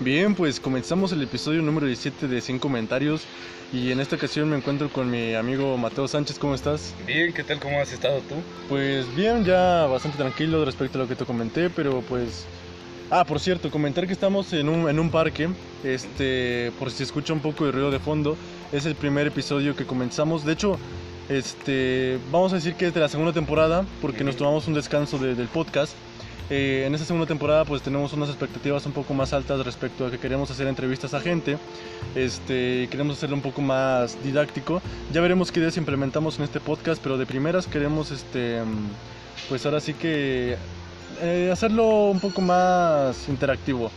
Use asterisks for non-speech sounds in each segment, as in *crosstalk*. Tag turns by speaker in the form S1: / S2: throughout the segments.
S1: Bien, pues comenzamos el episodio número 17 de 100 comentarios y en esta ocasión me encuentro con mi amigo Mateo Sánchez, ¿cómo estás?
S2: Bien, ¿qué tal? ¿Cómo has estado tú?
S1: Pues bien, ya bastante tranquilo respecto a lo que te comenté, pero pues... Ah, por cierto, comentar que estamos en un, en un parque, este, por si se escucha un poco de ruido de fondo, es el primer episodio que comenzamos, de hecho, este, vamos a decir que es de la segunda temporada, porque nos tomamos un descanso de- del podcast. Eh, en esta segunda temporada pues tenemos unas expectativas un poco más altas respecto a que queremos hacer entrevistas a gente, este, queremos hacerlo un poco más didáctico. Ya veremos qué ideas implementamos en este podcast, pero de primeras queremos este, pues ahora sí que eh, hacerlo un poco más interactivo.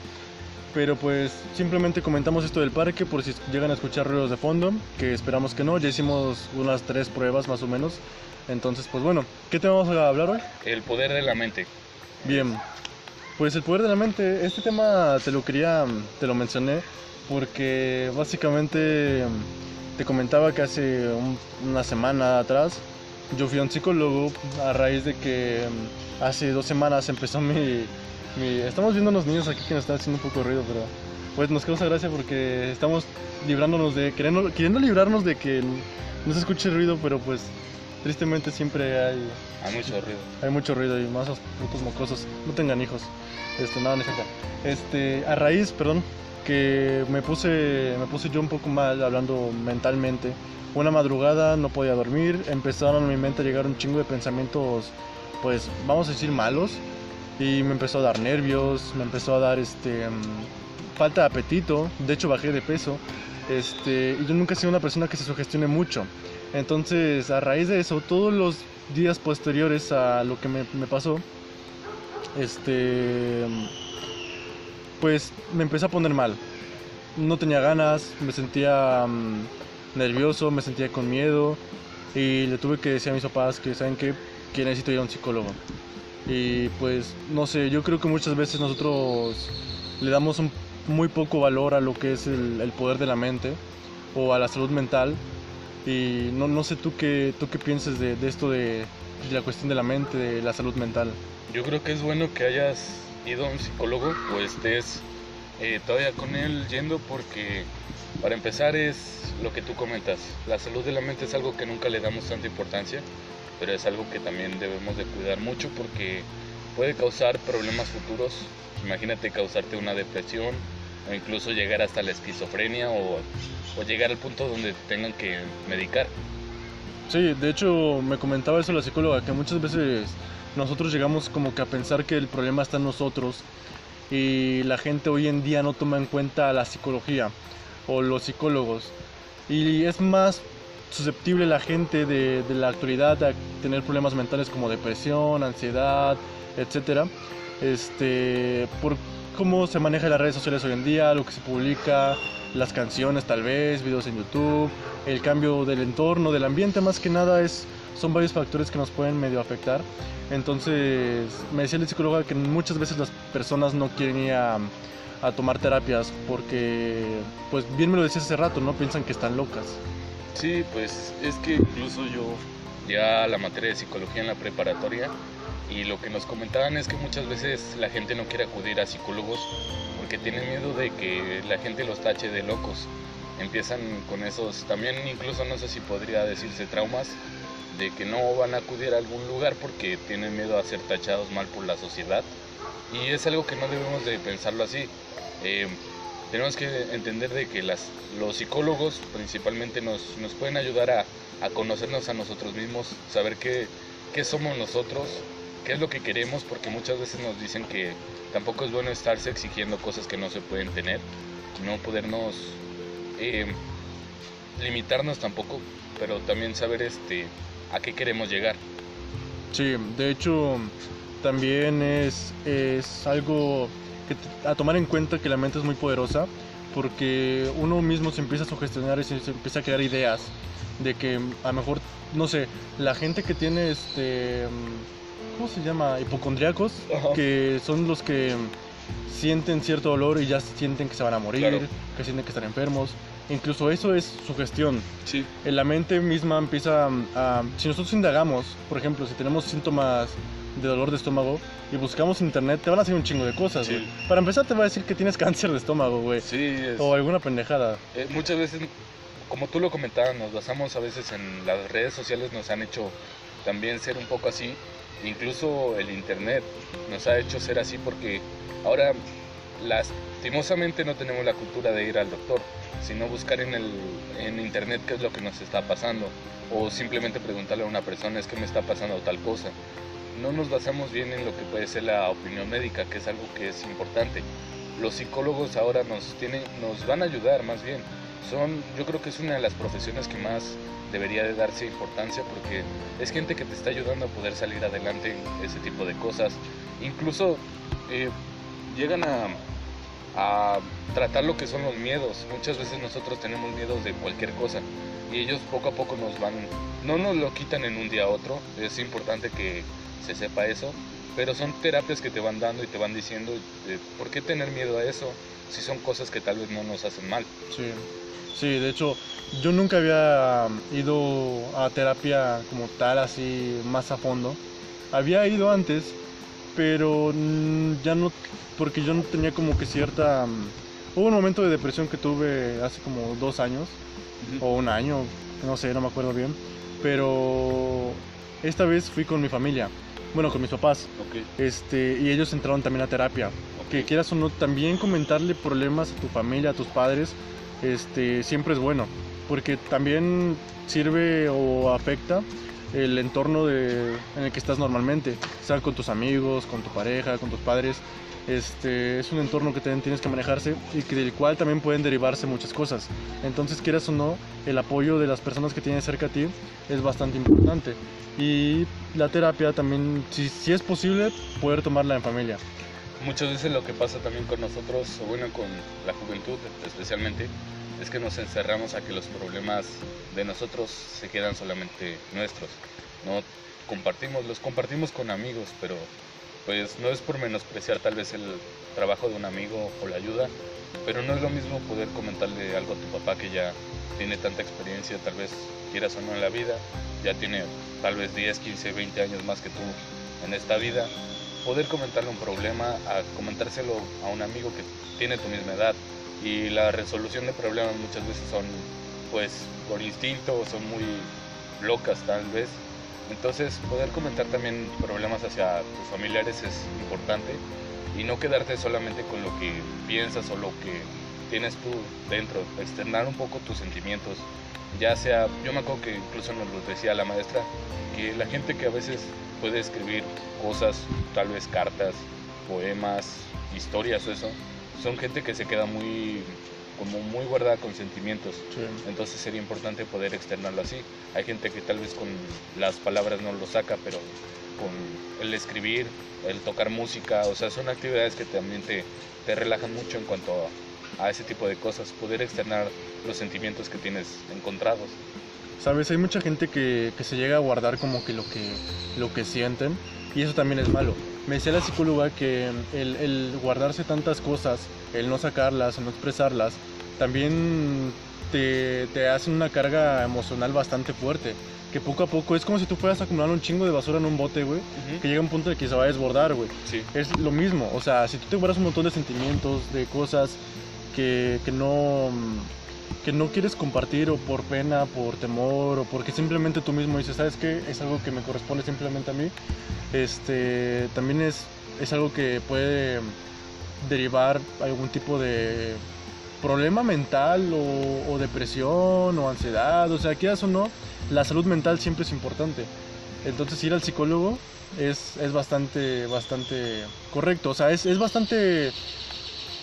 S1: Pero pues simplemente comentamos esto del parque por si llegan a escuchar ruidos de fondo, que esperamos que no, ya hicimos unas tres pruebas más o menos. Entonces pues bueno, ¿qué te vamos a hablar hoy?
S2: El poder de la mente.
S1: Bien, pues el poder de la mente, este tema te lo quería, te lo mencioné porque básicamente te comentaba que hace un- una semana atrás yo fui a un psicólogo a raíz de que hace dos semanas empezó mi, mi- Estamos viendo unos niños aquí que nos están haciendo un poco de ruido, pero pues nos causa gracia porque estamos librándonos de... Queriendo, queriendo librarnos de que no se escuche ruido, pero pues tristemente siempre hay
S2: Hay mucho ruido.
S1: hay mucho ruido y más esos putos mocosos. No tengan hijos. Este, nada, no cierto. Este, a raíz, perdón, que me puse, me puse yo un poco mal hablando mentalmente. Una madrugada no podía dormir, empezaron a mi mente a llegar un chingo de pensamientos, pues vamos a decir malos, y me empezó a dar nervios, me empezó a dar este mm, falta de apetito, de hecho bajé de peso, este, y yo nunca he sido una persona que se sugestione mucho. Entonces, a raíz de eso, todos los días posteriores a lo que me, pasó, este, pues me empecé a poner mal. No tenía ganas, me sentía mm, nervioso, me sentía con miedo y le tuve que decir a mis papás que, ¿saben qué? Que necesito ir a un psicólogo. Y pues, no sé, yo creo que muchas veces nosotros le damos un muy poco valor a lo que es el poder de la mente o a la salud mental. Y no, no sé tú qué, tú qué pienses de, de esto de, de la cuestión de la mente, de la salud mental.
S2: Yo creo que es bueno que hayas ido a un psicólogo o estés eh, todavía con él yendo porque para empezar es lo que tú comentas. La salud de la mente es algo que nunca le damos tanta importancia, pero es algo que también debemos de cuidar mucho porque puede causar problemas futuros. Imagínate causarte una depresión o incluso llegar hasta la esquizofrenia o, o llegar al punto donde te tengan que medicar.
S1: Sí, de hecho me comentaba eso la psicóloga, que muchas veces nosotros llegamos como que a pensar que el problema está en nosotros y la gente hoy en día no toma en cuenta la psicología o los psicólogos. Y es más susceptible la gente de, de la actualidad a tener problemas mentales como depresión, ansiedad, etcétera. Este, por cómo se maneja las redes sociales hoy en día, lo que se publica, las canciones tal vez, videos en YouTube, el cambio del entorno, del ambiente más que nada es son varios factores que nos pueden medio afectar. Entonces, me decía el psicólogo que muchas veces las personas no quieren ir a, a tomar terapias porque, pues bien me lo decías hace rato, ¿no? Piensan que están locas.
S2: Sí, pues es que incluso yo ya la materia de psicología en la preparatoria y lo que nos comentaban es que muchas veces la gente no quiere acudir a psicólogos porque tienen miedo de que la gente los tache de locos. Empiezan con esos, también incluso no sé si podría decirse traumas, de que no van a acudir a algún lugar porque tienen miedo a ser tachados mal por la sociedad. Y es algo que no debemos de pensarlo así. Eh, tenemos que entender de que las, los psicólogos principalmente nos, nos pueden ayudar a, a conocernos a nosotros mismos, saber qué, qué somos nosotros, qué es lo que queremos, porque muchas veces nos dicen que tampoco es bueno estarse exigiendo cosas que no se pueden tener, no podernos eh, limitarnos tampoco, pero también saber este, a qué queremos llegar.
S1: Sí, de hecho, también es, es algo a tomar en cuenta que la mente es muy poderosa porque uno mismo se empieza a sugestionar y se, empieza a crear ideas de que a lo mejor, no sé, la gente que tiene este, ¿cómo se llama? Hipocondriacos,
S2: Ajá.
S1: que son los que sienten cierto dolor y ya sienten que se van a morir,
S2: Claro.
S1: que sienten que están enfermos. Incluso eso es sugestión
S2: Sí.
S1: en la mente misma empieza a, si nosotros indagamos, por ejemplo, si tenemos síntomas de dolor de estómago y buscamos internet, te van a hacer un chingo de cosas,
S2: Sí.
S1: Para empezar te va a decir que tienes *laughs* cáncer de estómago, güey.
S2: Sí, es-
S1: O alguna pendejada.
S2: eh, muchas veces, como tú lo comentabas, nos basamos a veces en las redes sociales, nos han hecho también ser un poco así. Incluso el internet nos ha hecho ser así porque ahora lastimosamente no tenemos la cultura de ir al doctor, sino buscar en, el, en internet qué es lo que nos está pasando o simplemente preguntarle a una persona es que me está pasando tal cosa. No nos basamos bien en lo que puede ser la opinión médica, que es algo que es importante. Los psicólogos ahora nos tienen, nos van a ayudar más bien. Son, yo creo que es una de las profesiones que más debería de darse importancia porque es gente que te está ayudando a poder salir adelante en ese tipo de cosas. Incluso eh, llegan a, a tratar lo que son los miedos. Muchas veces nosotros tenemos miedos de cualquier cosa y ellos poco a poco nos van, no nos lo quitan en un día a otro, es importante que se sepa eso, pero son terapias que te van dando y te van diciendo eh, por qué tener miedo a eso si son cosas que tal vez no nos hacen mal.
S1: Sí. Sí, de hecho, yo nunca había ido a terapia como tal, así más a fondo. Había ido antes, pero ya no, porque yo no tenía como que cierta... mm, Hubo un momento de depresión que tuve hace como dos años, o un año, no sé, no me acuerdo bien. Pero esta vez fui con mi familia, bueno, con mis papás,
S2: Ok,
S1: este, y ellos entraron también a terapia
S2: ok.
S1: que quieras o no, también comentarle problemas a tu familia, a tus padres, este, siempre es bueno, porque también sirve o afecta el entorno de- en el que estás normalmente, sea con tus amigos, con tu pareja, con tus padres. Este, es un entorno que también tienes que manejarse y del cual también pueden derivarse muchas cosas. Entonces, quieras o no, el apoyo de las personas que tienes cerca a ti es bastante importante. Y la terapia también, si, si es posible, poder tomarla en familia.
S2: Muchas veces lo que pasa también con nosotros, o bueno, con la juventud especialmente, es que nos encerramos a que los problemas de nosotros se quedan solamente nuestros. No compartimos, los compartimos con amigos, pero pues no es por menospreciar tal vez el trabajo de un amigo o la ayuda, pero no es lo mismo poder comentarle algo a tu papá que ya tiene tanta experiencia, tal vez quieras o no en la vida, ya tiene tal vez 10, 15, 20 años más que tú en esta vida, poder comentarle un problema, a comentárselo a un amigo que tiene tu misma edad. Y la resolución de problemas muchas veces son, pues, por instinto, o son muy locas tal vez. Entonces, poder comentar también problemas hacia tus familiares es importante y no quedarte solamente con lo que piensas o lo que tienes tú dentro, externar un poco tus sentimientos. Ya sea, yo me acuerdo que incluso nos lo decía la maestra, que la gente que a veces puede escribir cosas, tal vez cartas, poemas, historias o eso, son gente que se queda muy como muy guardada con sentimientos. Entonces sería importante poder externarlo así. Hay gente que tal vez con las palabras no lo saca, pero con el escribir, el tocar música, o sea, son actividades que también te, te relajan mucho en cuanto a, a ese tipo de cosas, poder externar los sentimientos que tienes encontrados.
S1: Sabes, hay mucha gente que, que se llega a guardar como que lo que, lo que sienten y eso también es malo. Me decía la psicóloga que el, el guardarse tantas cosas, el no sacarlas, el no expresarlas, también te, te hace una carga emocional bastante fuerte. Que poco a poco es como si tú fueras acumulando un chingo de basura en un bote, güey. Que llega un punto en que se va a desbordar, güey.
S2: Sí,
S1: Es lo mismo, o sea, si tú te guardas un montón de sentimientos, de cosas que, que no que no quieres compartir o por pena, por temor o porque simplemente tú mismo dices, ¿sabes qué? Es algo que me corresponde simplemente a mí. Este, también es, es algo que puede derivar algún tipo de problema mental o, depresión o ansiedad, o sea, quieras o no, la salud mental siempre es importante. Entonces ir al psicólogo es, es bastante, bastante correcto, o sea, es, es bastante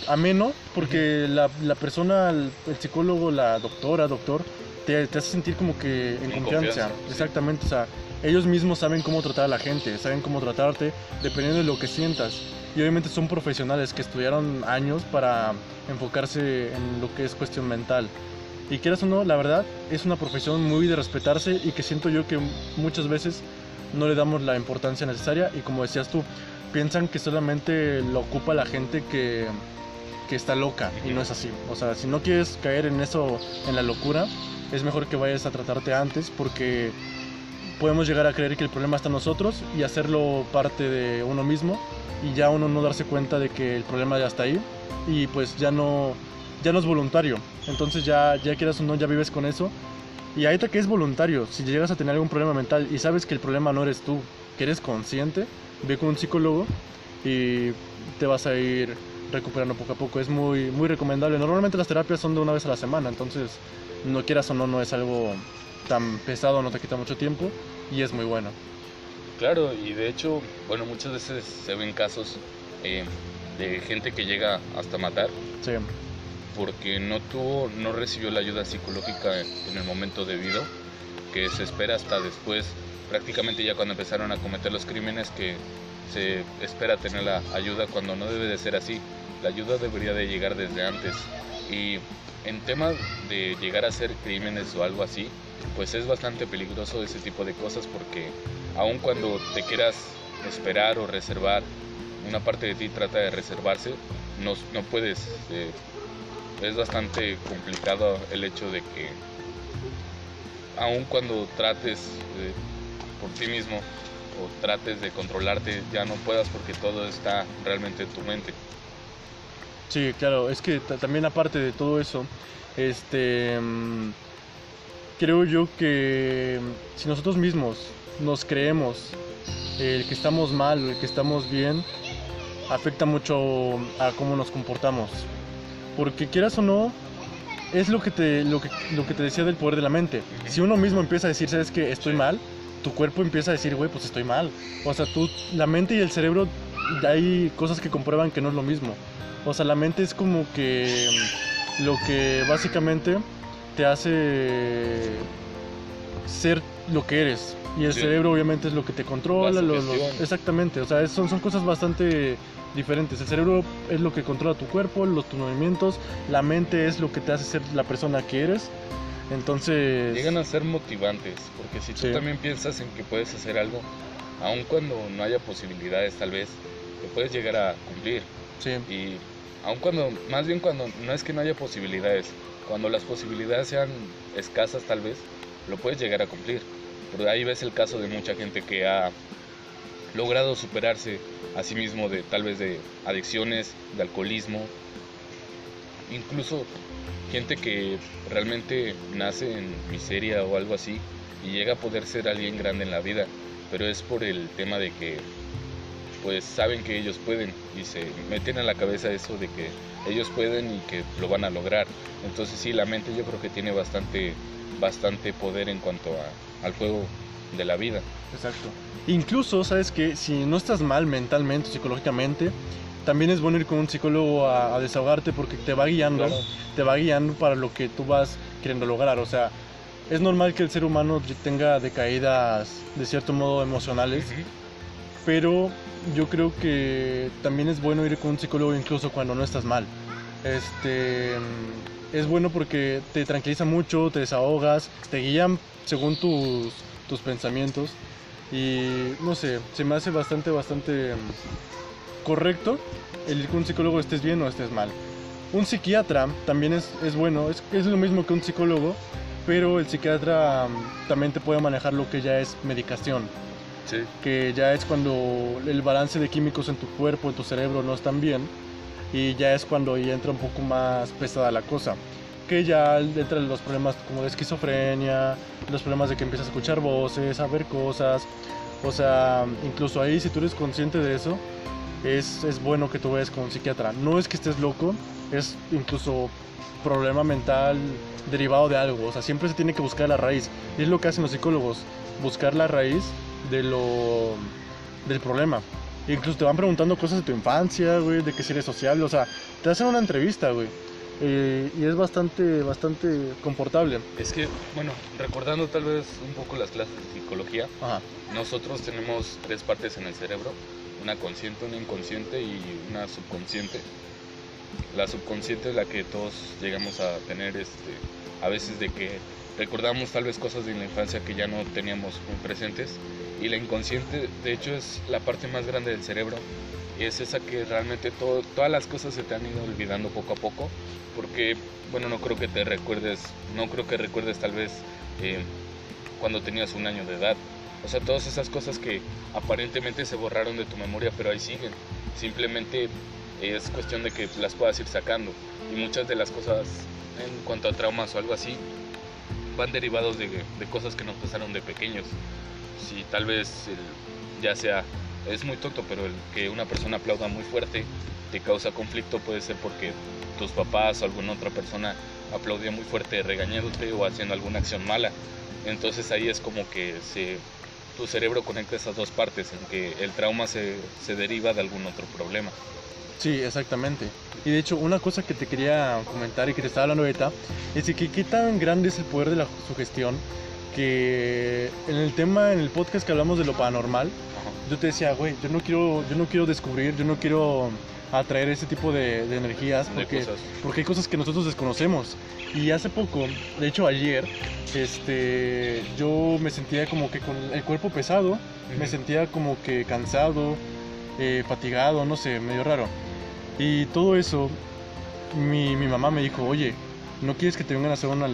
S1: ameno porque la, la persona, el, el psicólogo, la doctora, doctor, te, te hace sentir como que en,
S2: En
S1: confianza.
S2: confianza.
S1: Exactamente, o sea, ellos mismos saben cómo tratar a la gente, saben cómo tratarte dependiendo de lo que sientas. Y obviamente son profesionales que estudiaron años para enfocarse en lo que es cuestión mental. Y quieras o no, la verdad, es una profesión muy de respetarse y que siento yo que muchas veces no le damos la importancia necesaria y como decías tú, piensan que solamente lo ocupa la gente que, que está loca y no es así. O sea, si no quieres caer en eso, en la locura, es mejor que vayas a tratarte antes porque podemos llegar a creer que el problema está en nosotros y hacerlo parte de uno mismo y ya uno no darse cuenta de que el problema ya está ahí y pues ya no, ya no es voluntario. Entonces ya, ya quieras o no, ya vives con eso. Y ahorita que es voluntario, si llegas a tener algún problema mental y sabes que el problema no eres tú, que eres consciente, ve con un psicólogo y te vas a ir recuperando poco a poco. Es muy, muy recomendable. Normalmente las terapias son de una vez a la semana, entonces no quieras o no, no es algo tan pesado, no te quita mucho tiempo y es muy bueno.
S2: Claro, y de hecho, bueno, muchas veces se ven casos eh, de gente que llega hasta matar.
S1: Sí.
S2: Porque no tuvo, no recibió la ayuda psicológica en el momento debido, que se espera hasta después, prácticamente ya cuando empezaron a cometer los crímenes, que se espera tener la ayuda cuando no debe de ser así. La ayuda debería de llegar desde antes. Y en tema de llegar a hacer crímenes o algo así, pues es bastante peligroso ese tipo de cosas porque aun cuando te quieras esperar o reservar, una parte de ti trata de reservarse, no, no puedes. Eh, es bastante complicado el hecho de que aun cuando trates eh, por ti mismo o trates de controlarte, ya no puedas porque todo está realmente en tu mente.
S1: Sí, claro, es que también aparte de todo eso, este mm, creo yo que si nosotros mismos nos creemos el que estamos mal o el que estamos bien, afecta mucho a cómo nos comportamos. Porque quieras o no, es lo que te, lo que, lo que te decía del poder de la mente. Si uno mismo empieza a decir, ¿sabes que Estoy mal, tu cuerpo empieza a decir, güey, pues estoy mal. O sea, tú, la mente y el cerebro, hay cosas que comprueban que no es lo mismo. O sea, la mente es como que lo que básicamente te hace ser lo que eres. Y el cerebro obviamente es lo que te controla. exactamente, o sea, son, son cosas bastante diferentes. El cerebro es lo que controla tu cuerpo, los, tus movimientos. La mente es lo que te hace ser la persona que eres. Entonces...
S2: Llegan a ser motivantes, porque si tú también piensas en que puedes hacer algo, aun cuando no haya posibilidades tal vez, te puedes llegar a cumplir.
S1: Sí.
S2: Y aun cuando, más bien cuando no es que no haya posibilidades, cuando las posibilidades sean escasas tal vez, lo puedes llegar a cumplir. Pero ahí ves el caso de mucha gente que ha logrado superarse a sí mismo de tal vez de adicciones, de alcoholismo, incluso gente que realmente nace en miseria o algo así y llega a poder ser alguien grande en la vida, pero es por el tema de que pues saben que ellos pueden y se meten a la cabeza eso de que ellos pueden y que lo van a lograr. Entonces sí, la mente yo creo que tiene bastante, bastante poder en cuanto a, al juego de la vida.
S1: Exacto. Incluso, sabes que si no estás mal mentalmente, psicológicamente, también es bueno ir con un psicólogo a, desahogarte porque te va guiando, te va guiando para lo que tú vas queriendo lograr. O sea, es normal que el ser humano tenga decaídas de cierto modo emocionales, pero yo creo que también es bueno ir con un psicólogo incluso cuando no estás mal. Este es bueno porque te tranquiliza mucho, te desahogas, te guían según tus, tus pensamientos y no sé, se me hace bastante, bastante correcto el ir con un psicólogo estés bien o estés mal. Un psiquiatra también es, es bueno, es, es lo mismo que un psicólogo, pero el psiquiatra mm, también te puede manejar lo que ya es medicación que ya es cuando el balance de químicos en tu cuerpo, en tu cerebro no están bien y ya es cuando ya entra un poco más pesada la cosa. Que ya entran los problemas como de esquizofrenia, los problemas de que empiezas a escuchar voces, a ver cosas. O sea, incluso ahí si tú eres consciente de eso, es, es bueno que tú vayas con un psiquiatra. No es que estés loco, es incluso problema mental derivado de algo. O sea, siempre se tiene que buscar la raíz. Y es lo que hacen los psicólogos, buscar la raíz de lo del problema. Incluso te van preguntando cosas de tu infancia, güey, de que si eres social, o sea, te hacen una entrevista, güey. Eh, y es bastante, bastante confortable.
S2: Es que, bueno, recordando tal vez un poco las clases de psicología, nosotros tenemos tres partes en el cerebro, una consciente, una inconsciente y una subconsciente. La subconsciente es la que todos llegamos a tener este, a veces de que recordamos tal vez cosas de la infancia que ya no teníamos muy presentes y la inconsciente de hecho es la parte más grande del cerebro y es esa que realmente todo, todas las cosas se te han ido olvidando poco a poco porque bueno no creo que te recuerdes no creo que recuerdes tal vez eh, cuando tenías un año de edad O sea, todas esas cosas que aparentemente se borraron de tu memoria, pero ahí siguen. Simplemente es cuestión de que las puedas ir sacando. Y muchas de las cosas en cuanto a traumas o algo así van derivados de, de cosas que nos pasaron de pequeños. Si tal vez el- ya sea, es muy tonto, pero el que una persona aplauda muy fuerte te causa conflicto puede ser porque tus papás o alguna otra persona aplaudía muy fuerte regañándote o haciendo alguna acción mala. Entonces ahí es como que se, tu cerebro conecta esas dos partes, en que el trauma se, se deriva de algún otro problema.
S1: Sí, exactamente. Y de hecho, una cosa que te quería comentar y que te estaba hablando ahorita es que qué tan grande es el poder de la sugestión que en el tema, en el podcast que hablamos de lo paranormal, yo te decía, güey, yo no quiero, yo no quiero descubrir, yo no quiero atraer ese tipo de, de energías porque, porque hay cosas que nosotros desconocemos. Y hace poco, de hecho ayer, este, yo me sentía como que con el cuerpo pesado, me sentía como que cansado, eh, fatigado, no sé, medio raro. Y todo eso, mi, mi mamá me dijo, oye, ¿no quieres que te vengan a hacer una,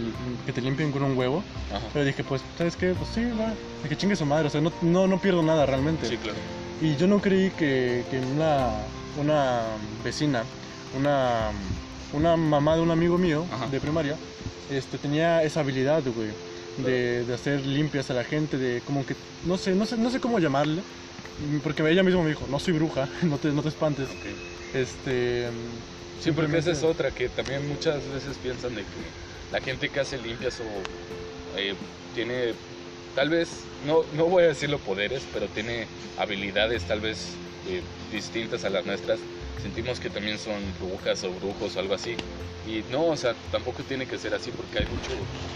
S1: que te limpien con un huevo?
S2: Ajá.
S1: Pero dije, pues, ¿sabes qué? Pues sí, va, de que chingue su madre, o sea, no, no, no pierdo nada realmente.
S2: Sí, claro.
S1: Y yo no creí que, que una, una vecina, una, una mamá de un amigo mío
S2: Ajá.
S1: de primaria, este, tenía esa habilidad, güey, de, de hacer limpias a la gente, de como que, no sé, no sé, no sé cómo llamarle, porque ella misma me dijo, no soy bruja, *laughs* no te, no te espantes.
S2: Ok.
S1: Este,
S2: Sí, porque esa es otra, que también muchas veces piensan de que la gente que hace limpias o eh, tiene, tal vez, no, no voy a decirlo poderes, pero tiene habilidades tal vez eh, distintas a las nuestras, sentimos que también son brujas o brujos o algo así. Y no, o sea, tampoco tiene que ser así porque hay mucho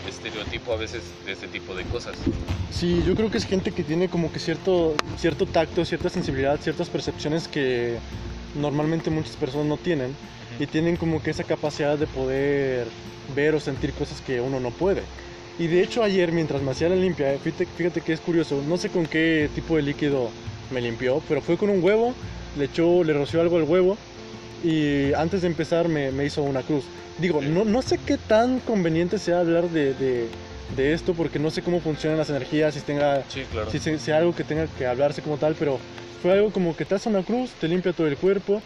S2: estereotipo a veces de este tipo de cosas.
S1: Sí, yo creo que es gente que tiene como que cierto, cierto tacto, cierta sensibilidad, ciertas percepciones que normalmente muchas personas no tienen y tienen como que esa capacidad de poder ver o sentir cosas que uno no puede. Y de hecho ayer mientras me hacía la limpia, fíjate, fíjate que es curioso, no sé con qué tipo de líquido me limpió, pero fue con un huevo, le echó, le roció algo al huevo y antes de empezar me, me hizo una cruz. Digo, no, no sé qué tan conveniente sea hablar de, de, de esto porque no sé cómo funcionan las energías, si tenga
S2: Sí, claro.
S1: si se- sea algo que tenga que hablarse como tal, pero fue algo como que te hace una cruz, te limpia todo el cuerpo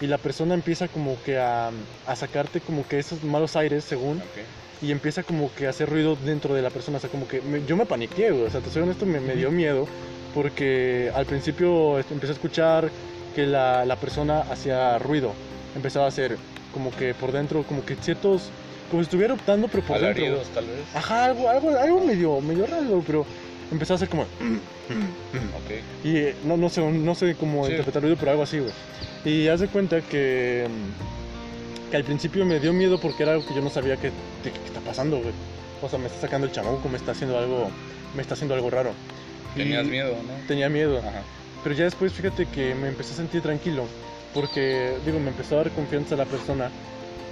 S1: y la persona empieza como que a, a sacarte como que esos malos aires según
S2: Ok.
S1: y empieza como que a hacer ruido dentro de la persona, o sea, como que me- yo me paniqué, güey, o sea, te soy honesto, me, me dio miedo porque al principio empecé a escuchar que la, la persona hacía ruido, empezaba a hacer como que por dentro, como que ciertos, como si estuviera optando, pero por dentro.
S2: Alaridos, tal vez.
S1: Ajá, algo, algo, algo medio, medio raro, pero empezó a hacer como...
S2: Ok.
S1: Y eh, no, no sé, no sé cómo
S2: Sí.
S1: interpretar el ruido, pero algo así, güey. Y haz de cuenta que, mm, que al principio me dio miedo porque era algo que yo no sabía que, que- que está pasando, güey. O sea, me está sacando el chamuco, me está haciendo algo, me está haciendo algo raro. Y
S2: Tenías miedo, ¿no?
S1: Tenía miedo.
S2: Ajá.
S1: Pero ya después fíjate que me empecé a sentir tranquilo, porque digo, me empezó a dar confianza a la persona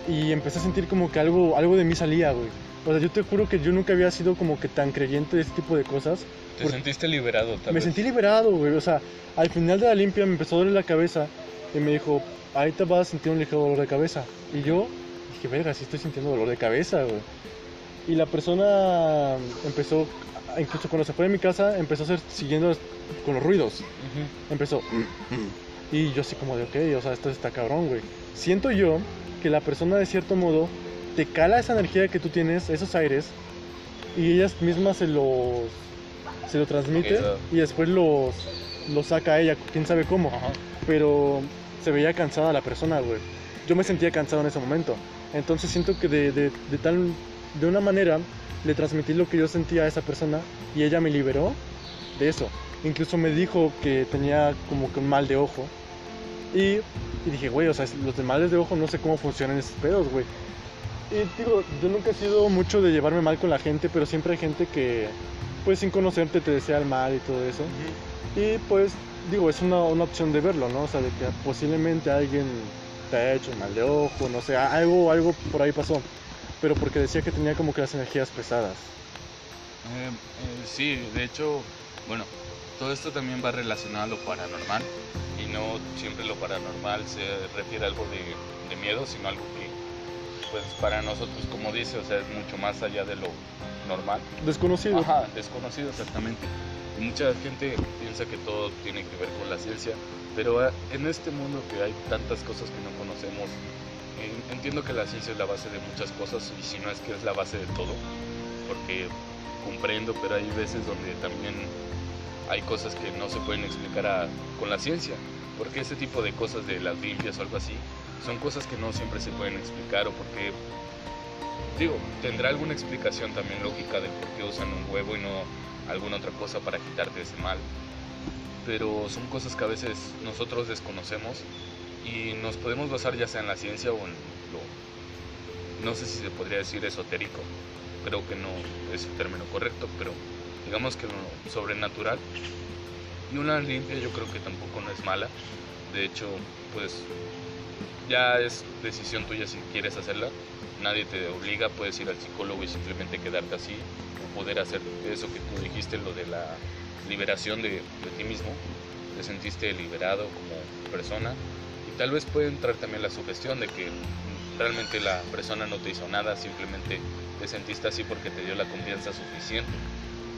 S1: y empecé a sentir como que algo, algo de mí salía, güey. O sea, yo te juro que yo nunca había sido como que tan creyente de este tipo de cosas.
S2: Te sentiste liberado, tal
S1: me
S2: vez.
S1: sentí liberado, güey. O sea, al final de la limpia me empezó a doler la cabeza y me dijo, ahí te vas a sentir un ligero dolor de cabeza. Y yo dije, verga, sí estoy sintiendo dolor de cabeza, güey. Y la persona empezó, incluso cuando se fue de mi casa, empezó a hacer, siguiendo con los ruidos.
S2: Ujú.
S1: Empezó. Y yo así como de, ok, o sea, esto está cabrón, güey. Siento yo que la persona de cierto modo te cala esa energía que tú tienes, esos aires, y ella misma se los, se lo transmite
S2: Eso.
S1: y después los, los saca a ella, quién sabe cómo. Pero se veía cansada la persona, güey. Yo me sentía cansado en ese momento. Entonces siento que de, de, de tal, de una manera le transmití lo que yo sentía a esa persona y ella me liberó de eso. Incluso me dijo que tenía como que un mal de ojo. Y, y dije, güey, o sea, los de males de ojo no sé cómo funcionan esos pedos, güey. Y digo, yo nunca he sido mucho de llevarme mal con la gente, pero siempre hay gente que, pues sin conocerte, te desea el mal y todo eso. Y pues, digo, es una, una opción de verlo, ¿no? O sea, de que posiblemente alguien te ha hecho mal de ojo, no sé, algo, algo por ahí pasó. Pero porque decía que tenía como que las energías pesadas.
S2: Eh, eh, sí, de hecho, bueno, todo esto también va relacionado a lo paranormal y no siempre lo paranormal se refiere a algo de, de miedo, sino algo que, pues para nosotros, como dice, o sea, es mucho más allá de lo normal.
S1: Desconocido.
S2: Ajá, desconocido exactamente. Y mucha gente piensa que todo tiene que ver con la ciencia, pero ah, en este mundo que hay tantas cosas que no conocemos, entiendo que la ciencia es la base de muchas cosas y si no es que es la base de todo, porque comprendo, pero hay veces donde también hay cosas que no se pueden explicar con la ciencia, porque ese tipo de cosas de las limpias o algo así son cosas que no siempre se pueden explicar o porque digo, tendrá alguna explicación también lógica de por qué usan un huevo y no alguna otra cosa para quitarte ese mal. Pero son cosas que a veces nosotros desconocemos y nos podemos basar ya sea en la ciencia o en lo, no sé si se podría decir esotérico, creo que no es el término correcto, pero digamos que lo sobrenatural. Y una limpia yo creo que tampoco no es mala, de hecho, pues ya es decisión tuya si quieres hacerla, nadie te obliga, puedes ir al psicólogo y simplemente quedarte así, o poder hacer eso que tú dijiste, lo de la liberación de, de ti mismo, te sentiste liberado como persona y tal vez puede entrar también la sugestión de que realmente la persona no te hizo nada, simplemente te sentiste así porque te dio la confianza suficiente.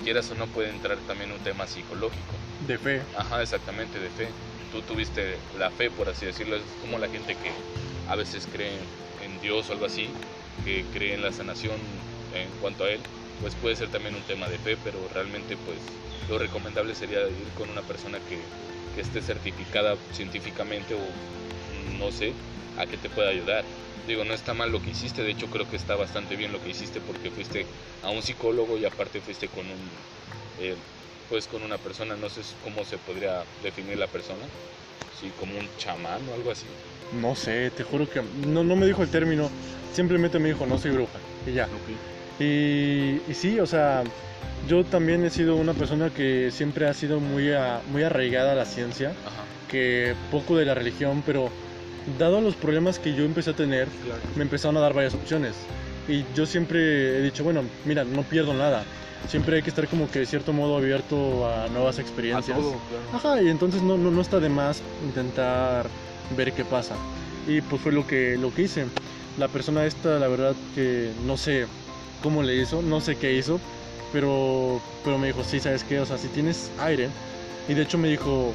S2: Quieras o no puede entrar también un tema psicológico.
S1: De fe.
S2: Ajá, exactamente, de fe. Tú tuviste la fe, por así decirlo, es como la gente que a veces cree en Dios o algo así, que cree en la sanación en cuanto a él, pues puede ser también un tema de fe, pero realmente pues lo recomendable sería ir con una persona que, que esté certificada científicamente o no sé, a que te pueda ayudar. Digo, no está mal lo que hiciste, de hecho creo que está bastante bien lo que hiciste porque fuiste a un psicólogo y aparte fuiste con un, eh, pues con una persona, no sé cómo se podría definir la persona, sí, como un chamán o algo así.
S1: No sé, te juro que no, no me dijo el término, simplemente me dijo no soy bruja y ya. Y, y, sí, o sea, yo también he sido una persona que siempre ha sido muy, muy arraigada a la ciencia, que poco de la religión, pero dado los problemas que yo empecé a tener, me empezaron a dar varias opciones. Y yo siempre he dicho, bueno, mira, no pierdo nada. Siempre hay que estar como que de cierto modo abierto a nuevas experiencias. Ajá, y entonces no, no, no está de más intentar ver qué pasa. Y pues fue lo que, lo que hice. La persona esta, la verdad que no sé cómo le hizo, no sé qué hizo, pero, pero me dijo, sí, ¿sabes qué? O sea, si tienes aire, y de hecho me dijo,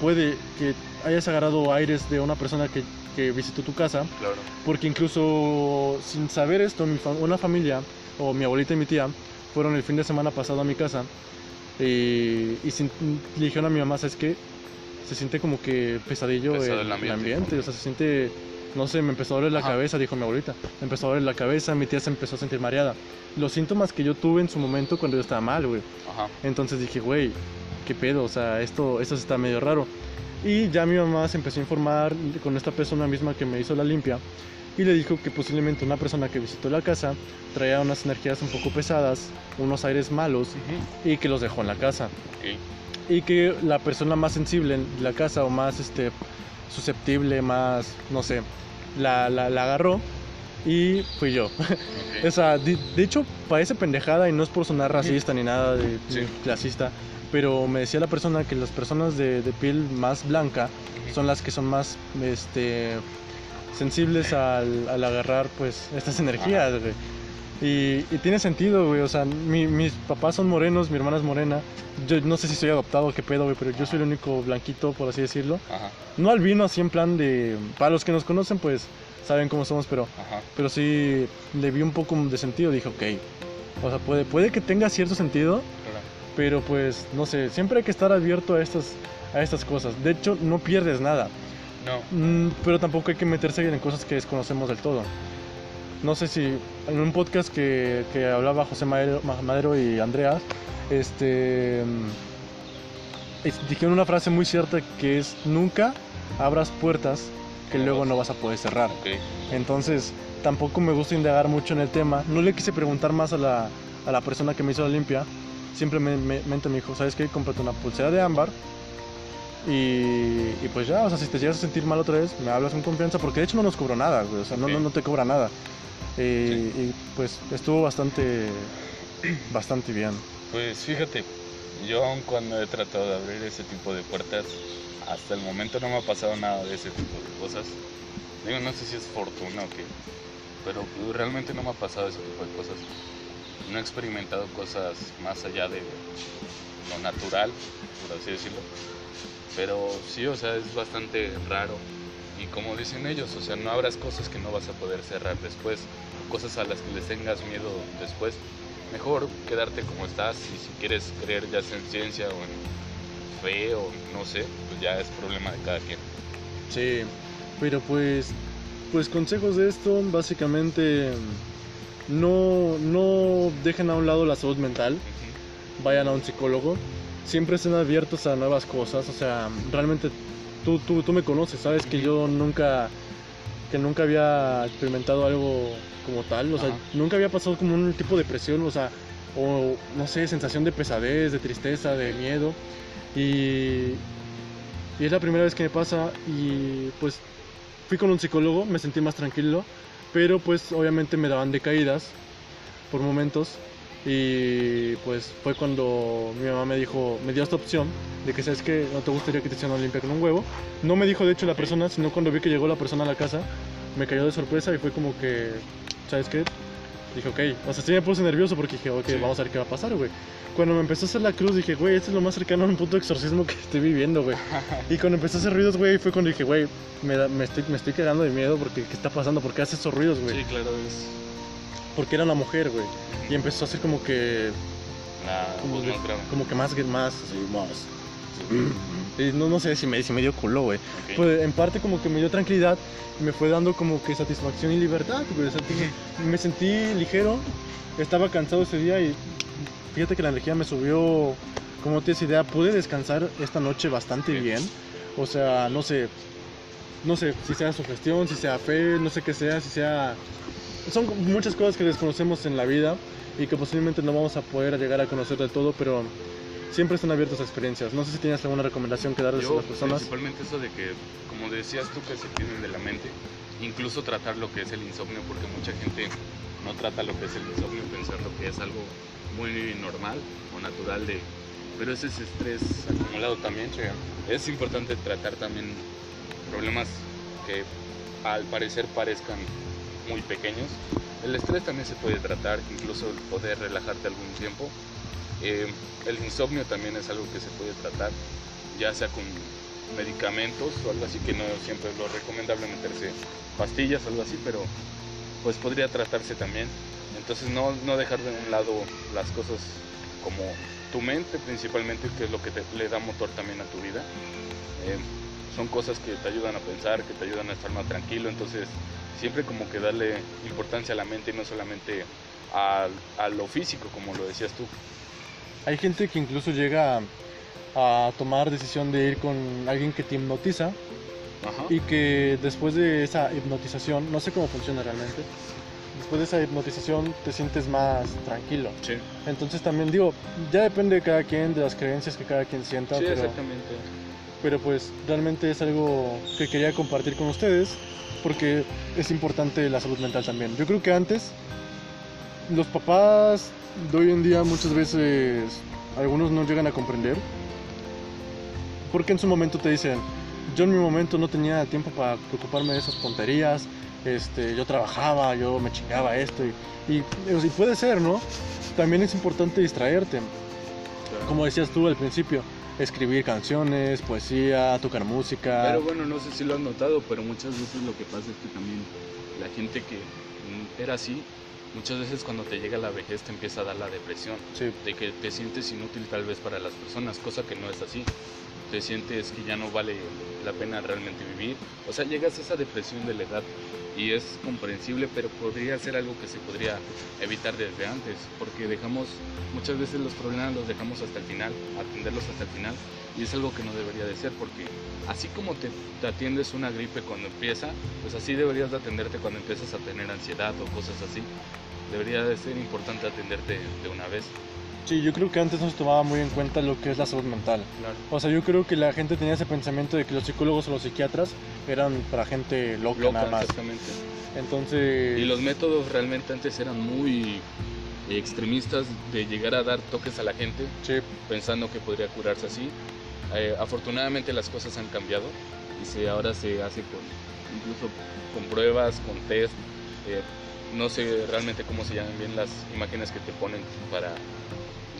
S1: puede que hayas agarrado aires de una persona que, que visitó tu casa,
S2: claro.
S1: porque incluso sin saber esto, mi una familia, o mi abuelita y mi tía, fueron el fin de semana pasado a mi casa, y, y sin, le dijeron a mi mamá, ¿sabes qué? Se siente como que pesadillo el, el, ambiente. el, ambiente. o sea, se siente, no sé, me empezó a doler la Ajá. cabeza, dijo mi abuelita, me empezó a doler la cabeza, mi tía se empezó a sentir mareada. Los síntomas que yo tuve en su momento cuando yo estaba mal, güey. Entonces dije, güey, ¿qué pedo? O sea, esto, esto está medio raro. Y ya mi mamá se empezó a informar con esta persona misma que me hizo la limpia y le dijo que posiblemente una persona que visitó la casa traía unas energías un poco pesadas, unos aires malos uh -huh. y que los dejó en la casa.
S2: Okay.
S1: Y que la persona más sensible en la casa o más este, susceptible, más, no sé, la, la, la agarró y fui yo. Okay. *laughs* o sea, de, de, hecho parece pendejada y no es por sonar racista ni nada de,
S2: Sí.
S1: de clasista, pero me decía la persona que las personas de, de piel más blanca son las que son más este, sensibles al, al agarrar pues estas energías, güey. Y, y, tiene sentido, güey. O sea, mi, mis papás son morenos, mi hermana es morena. Yo no sé si soy adoptado, qué pedo, güey, pero yo soy el único blanquito, por así decirlo.
S2: Ajá.
S1: No albino, así en plan de. Para los que nos conocen, pues saben cómo somos, pero,
S2: Ajá.
S1: pero sí le vi un poco de sentido. Dije, ok. O sea, puede, puede que tenga cierto sentido,
S2: Claro.
S1: pero pues no sé. Siempre hay que estar abierto a estas, a estas cosas. De hecho, no pierdes nada.
S2: No.
S1: Mm, pero tampoco hay que meterse en cosas que desconocemos del todo. No sé si en un podcast que, que hablaba José Madero, Madero y Andrea, este, mm, dijeron una frase muy cierta que es nunca abras puertas que luego no vas a poder cerrar.
S2: Okay.
S1: Entonces tampoco me gusta indagar mucho en el tema. No le quise preguntar más a la, a la persona que me hizo la limpia. Simplemente me dijo, ¿sabes qué? Cómprate una pulsera de ámbar y, y, pues ya, o sea, si te llegas a sentir mal otra vez, me hablas con confianza, porque de hecho no nos cobró nada, güey, o sea, no, no, no, te cobra nada. Sí. Y pues estuvo bastante, bastante bien.
S2: Pues fíjate, yo aun cuando he tratado de abrir ese tipo de puertas, hasta el momento no me ha pasado nada de ese tipo de cosas. Digo, no sé si es fortuna o qué, pero realmente no me ha pasado ese tipo de cosas. no he experimentado cosas más allá de lo natural, por así decirlo. Pero sí, o sea, es bastante raro. Y como dicen ellos, o sea, no abras cosas que no vas a poder cerrar después, cosas a las que les tengas miedo después. Mejor quedarte como estás y si quieres creer ya sea en ciencia o en fe o no sé, pues ya es problema de cada quien.
S1: Sí, pero pues, pues consejos de esto, básicamente no, no dejen a un lado la salud mental, vayan a un psicólogo, siempre estén abiertos a nuevas cosas, o sea, realmente tú, tú, tú me conoces, sabes que yo nunca, que nunca había experimentado algo como tal, o sea,
S2: Ajá.
S1: nunca había pasado como un tipo de depresión, o sea, o no sé, sensación de pesadez, de tristeza, de miedo, y, y es la primera vez que me pasa y pues fui con un psicólogo, me sentí más tranquilo, pero pues obviamente me daban decaídas por momentos y pues fue cuando mi mamá me dijo, me dio esta opción de que sabes que no te gustaría que te hicieran limpia con un huevo. No me dijo de hecho la persona, sino cuando vi que llegó la persona a la casa, me cayó de sorpresa y fue como que, ¿sabes qué? Dije, ok, o sea, sí me puse nervioso porque dije, ok,
S2: Sí.
S1: vamos a ver qué va a pasar, güey. Cuando me empezó a hacer la cruz dije, güey, este es lo más cercano a un punto de exorcismo que estoy viviendo, güey. *laughs* Y cuando empezó a hacer ruidos, güey, fue cuando dije, güey, me, da- me, estoy, me estoy cagando de miedo porque ¿qué está pasando? ¿Por qué hace esos ruidos, güey?
S2: Sí, claro, es
S1: Porque era una mujer, güey. Y empezó a hacer como que, como,
S2: más grave.
S1: como que más, más, así, más. Y no, no sé si me, si me dio culo, güey.
S2: Ok.
S1: Pues en parte como que me dio tranquilidad y me fue dando como que satisfacción y libertad, güey. O sea, dije, me sentí ligero, estaba cansado ese día y fíjate que la energía me subió, como tienes idea, pude descansar esta noche bastante
S2: bien.
S1: O sea, no sé, no sé si sea sugestión, si sea fe, no sé qué sea, si sea... Son muchas cosas que desconocemos en la vida y que posiblemente no vamos a poder llegar a conocer del todo, pero siempre están abiertos a experiencias. No sé si tienes alguna recomendación que darles a
S2: Yo,
S1: las personas.
S2: principalmente eso de que, como decías tú, que se tienen de la mente, incluso tratar lo que es el insomnio, porque mucha gente no trata lo que es el insomnio pensando que es algo muy normal o natural de... Pero ese es estrés acumulado también. Es importante tratar también problemas que al parecer parezcan muy pequeños. El estrés también se puede tratar, incluso poder relajarte algún tiempo. Eh, el insomnio también es algo que se puede tratar, ya sea con medicamentos o algo así, que no siempre es lo recomendable meterse pastillas o algo así, pero pues podría tratarse también. Entonces no, no dejar de un lado las cosas como tu mente principalmente, que es lo que te, le da motor también a tu vida. Eh, son cosas que te ayudan a pensar, que te ayudan a estar más tranquilo, entonces siempre como que darle importancia a la mente y no solamente a, a lo físico, como lo decías tú.
S1: Hay gente que incluso llega a, a tomar decisión de ir con alguien que te hipnotiza
S2: Ajá.
S1: y que después de esa hipnotización, no sé cómo funciona realmente, después de esa hipnotización te sientes más tranquilo.
S2: Sí,
S1: Entonces también digo, ya depende de cada quien, de las creencias que cada quien sienta,
S2: sí
S1: pero,
S2: exactamente.
S1: Pero pues realmente es algo que quería compartir con ustedes porque es importante la salud mental también. Yo creo que antes los papás de hoy en día muchas veces algunos no llegan a comprender porque en su momento te dicen, yo en mi momento no tenía tiempo para preocuparme de esas tonterías, este, yo trabajaba, yo me chingaba esto y, y, y puede ser, ¿no? También es importante distraerte, como decías tú al principio, escribir canciones, poesía, tocar música.
S2: Pero bueno, no sé si lo has notado, pero muchas veces lo que pasa es que también la gente que mm, era así, muchas veces cuando te llega la vejez te empieza a dar la depresión,
S1: Sí,
S2: de que te sientes inútil tal vez para las personas, cosa que no es así. Te sientes que ya no vale la pena realmente vivir. O sea, llegas a esa depresión de la edad y es comprensible, pero podría ser algo que se podría evitar desde antes, porque dejamos, muchas veces los problemas los dejamos hasta el final, atenderlos hasta el final, y es algo que no debería de ser, porque así como te, te atiendes una gripe cuando empieza, pues así deberías de atenderte cuando empiezas a tener ansiedad o cosas así. Debería de ser importante atenderte de una vez.
S1: Sí, yo creo que antes no se tomaba muy en cuenta lo que es la salud mental.
S2: Claro.
S1: O sea, yo creo que la gente tenía ese pensamiento de que los psicólogos o los psiquiatras eran para gente loca,
S2: Loca,
S1: nada más.
S2: exactamente.
S1: Entonces,
S2: Y los métodos realmente antes eran muy extremistas de llegar a dar toques a la gente
S1: sí,
S2: pensando que podría curarse así. Eh, afortunadamente las cosas han cambiado y se, ahora se hace con incluso con pruebas, con test Eh, no sé realmente cómo se llaman bien las imágenes que te ponen para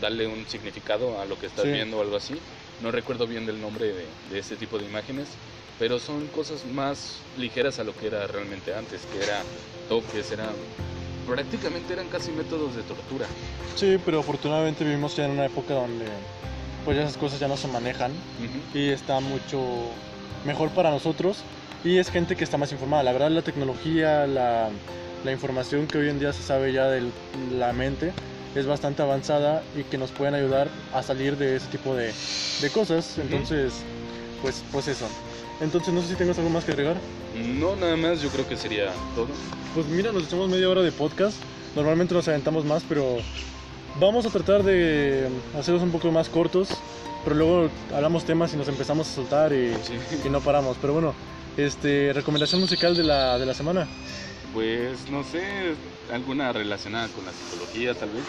S2: darle un significado a lo que estás
S1: Sí.
S2: viendo o algo así. No recuerdo bien del nombre de, de ese tipo de imágenes, pero son cosas más ligeras a lo que era realmente antes, que era toques, era prácticamente eran casi métodos de tortura.
S1: Sí, pero afortunadamente vivimos ya en una época donde pues esas cosas ya no se manejan
S2: Ujú.
S1: y está mucho mejor para nosotros y es gente que está más informada. La verdad la tecnología, la, la información que hoy en día se sabe ya de la mente es bastante avanzada y que nos pueden ayudar a salir de ese tipo de, de cosas. Entonces, pues, pues eso. Entonces no sé si tengas algo más que agregar.
S2: No, nada más, yo creo que sería todo.
S1: Pues mira, nos echamos media hora de podcast. Normalmente nos aventamos más, pero vamos a tratar de hacerlos un poco más cortos. Pero luego hablamos temas y nos empezamos a soltar y,
S2: Sí.
S1: y no paramos. Pero bueno, este, recomendación musical de la, de la semana.
S2: Pues no sé, alguna relacionada con la psicología tal vez.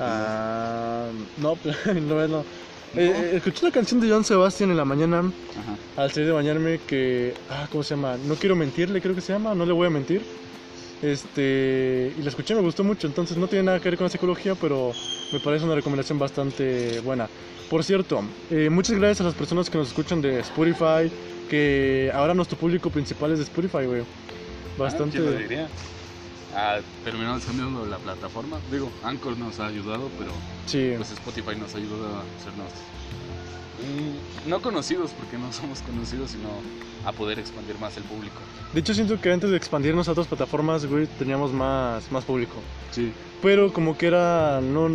S1: Ah, no, *laughs* no, no. Eh, escuché una canción de John Sebastian en la mañana
S2: Ajá.
S1: al salir de bañarme que, ah, ¿cómo se llama? No quiero mentirle, creo que se llama, no le voy a mentir. Este, y la escuché, me gustó mucho, entonces no tiene nada que ver con la psicología, pero me parece una recomendación bastante buena. Por cierto, eh, muchas gracias a las personas que nos escuchan de Spotify, que ahora nuestro público principal es de Spotify, güey. Bastante.
S2: Ah, ¿quién lo diría? Ah, terminamos cambiando la plataforma. Digo, Anchor nos ha ayudado, pero
S1: sí.
S2: pues Spotify nos ha ayudado a hacernos mm, no conocidos, porque no *laughs* somos conocidos, sino a poder expandir más el público.
S1: De hecho, siento que antes de expandirnos a otras plataformas, güey, teníamos más, más público.
S2: Sí.
S1: pero como que era no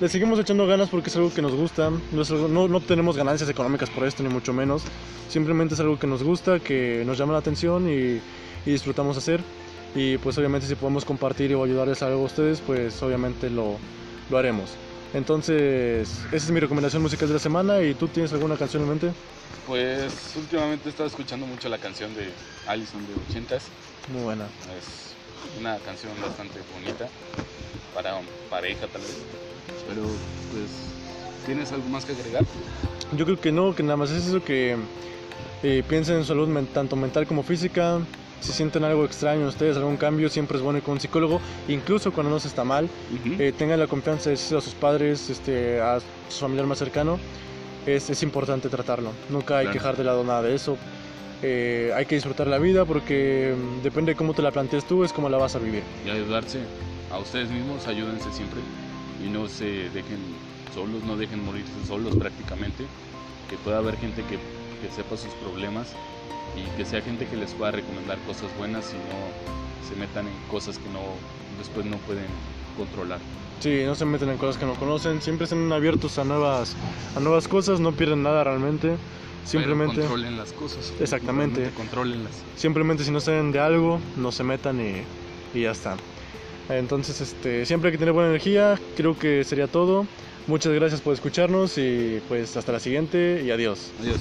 S1: le seguimos echando ganas porque es algo que nos gusta no, es algo- no, no tenemos ganancias económicas por esto ni mucho menos simplemente es algo que nos gusta que nos llama la atención y, y disfrutamos hacer y pues obviamente si podemos compartir o ayudarles a algo a ustedes pues obviamente lo, lo haremos entonces esa es mi recomendación musical de la semana y tú tienes alguna canción en mente
S2: Pues últimamente he estado escuchando mucho la canción de Allison de 80s.
S1: muy buena
S2: Es una canción bastante bonita para pareja tal vez. Pero pues, ¿tienes algo más que agregar?
S1: Yo creo que no, que nada más es eso que eh, piensen en salud tanto mental como física. Si sienten algo extraño en ustedes, algún cambio, siempre es bueno ir con un psicólogo, incluso cuando no se está mal. Eh, tengan la confianza de decirle a sus padres, este, a su familiar más cercano. Es, es importante tratarlo. Nunca hay que
S2: Claro.
S1: dejar de lado nada de eso. Eh, hay que disfrutar la vida porque mm, depende de cómo te la plantees tú, es como la vas a vivir.
S2: y ayudarse a ustedes mismos, ayúdense siempre y no se dejen solos, no dejen morirse solos prácticamente, que pueda haber gente que, que sepa sus problemas y que sea gente que les pueda recomendar cosas buenas y no se metan en cosas que no después no pueden controlar.
S1: Sí, no se meten en cosas que no conocen, siempre estén abiertos a nuevas, a nuevas cosas, no pierden nada realmente. Simplemente...
S2: Pero controlen las cosas.
S1: Exactamente.
S2: Realmente Contrólenlas.
S1: Simplemente si no saben de algo, no se metan y, y ya está. Entonces, este, siempre hay que tener buena energía, creo que sería todo. Muchas gracias por escucharnos y pues hasta la siguiente y adiós.
S2: Adiós.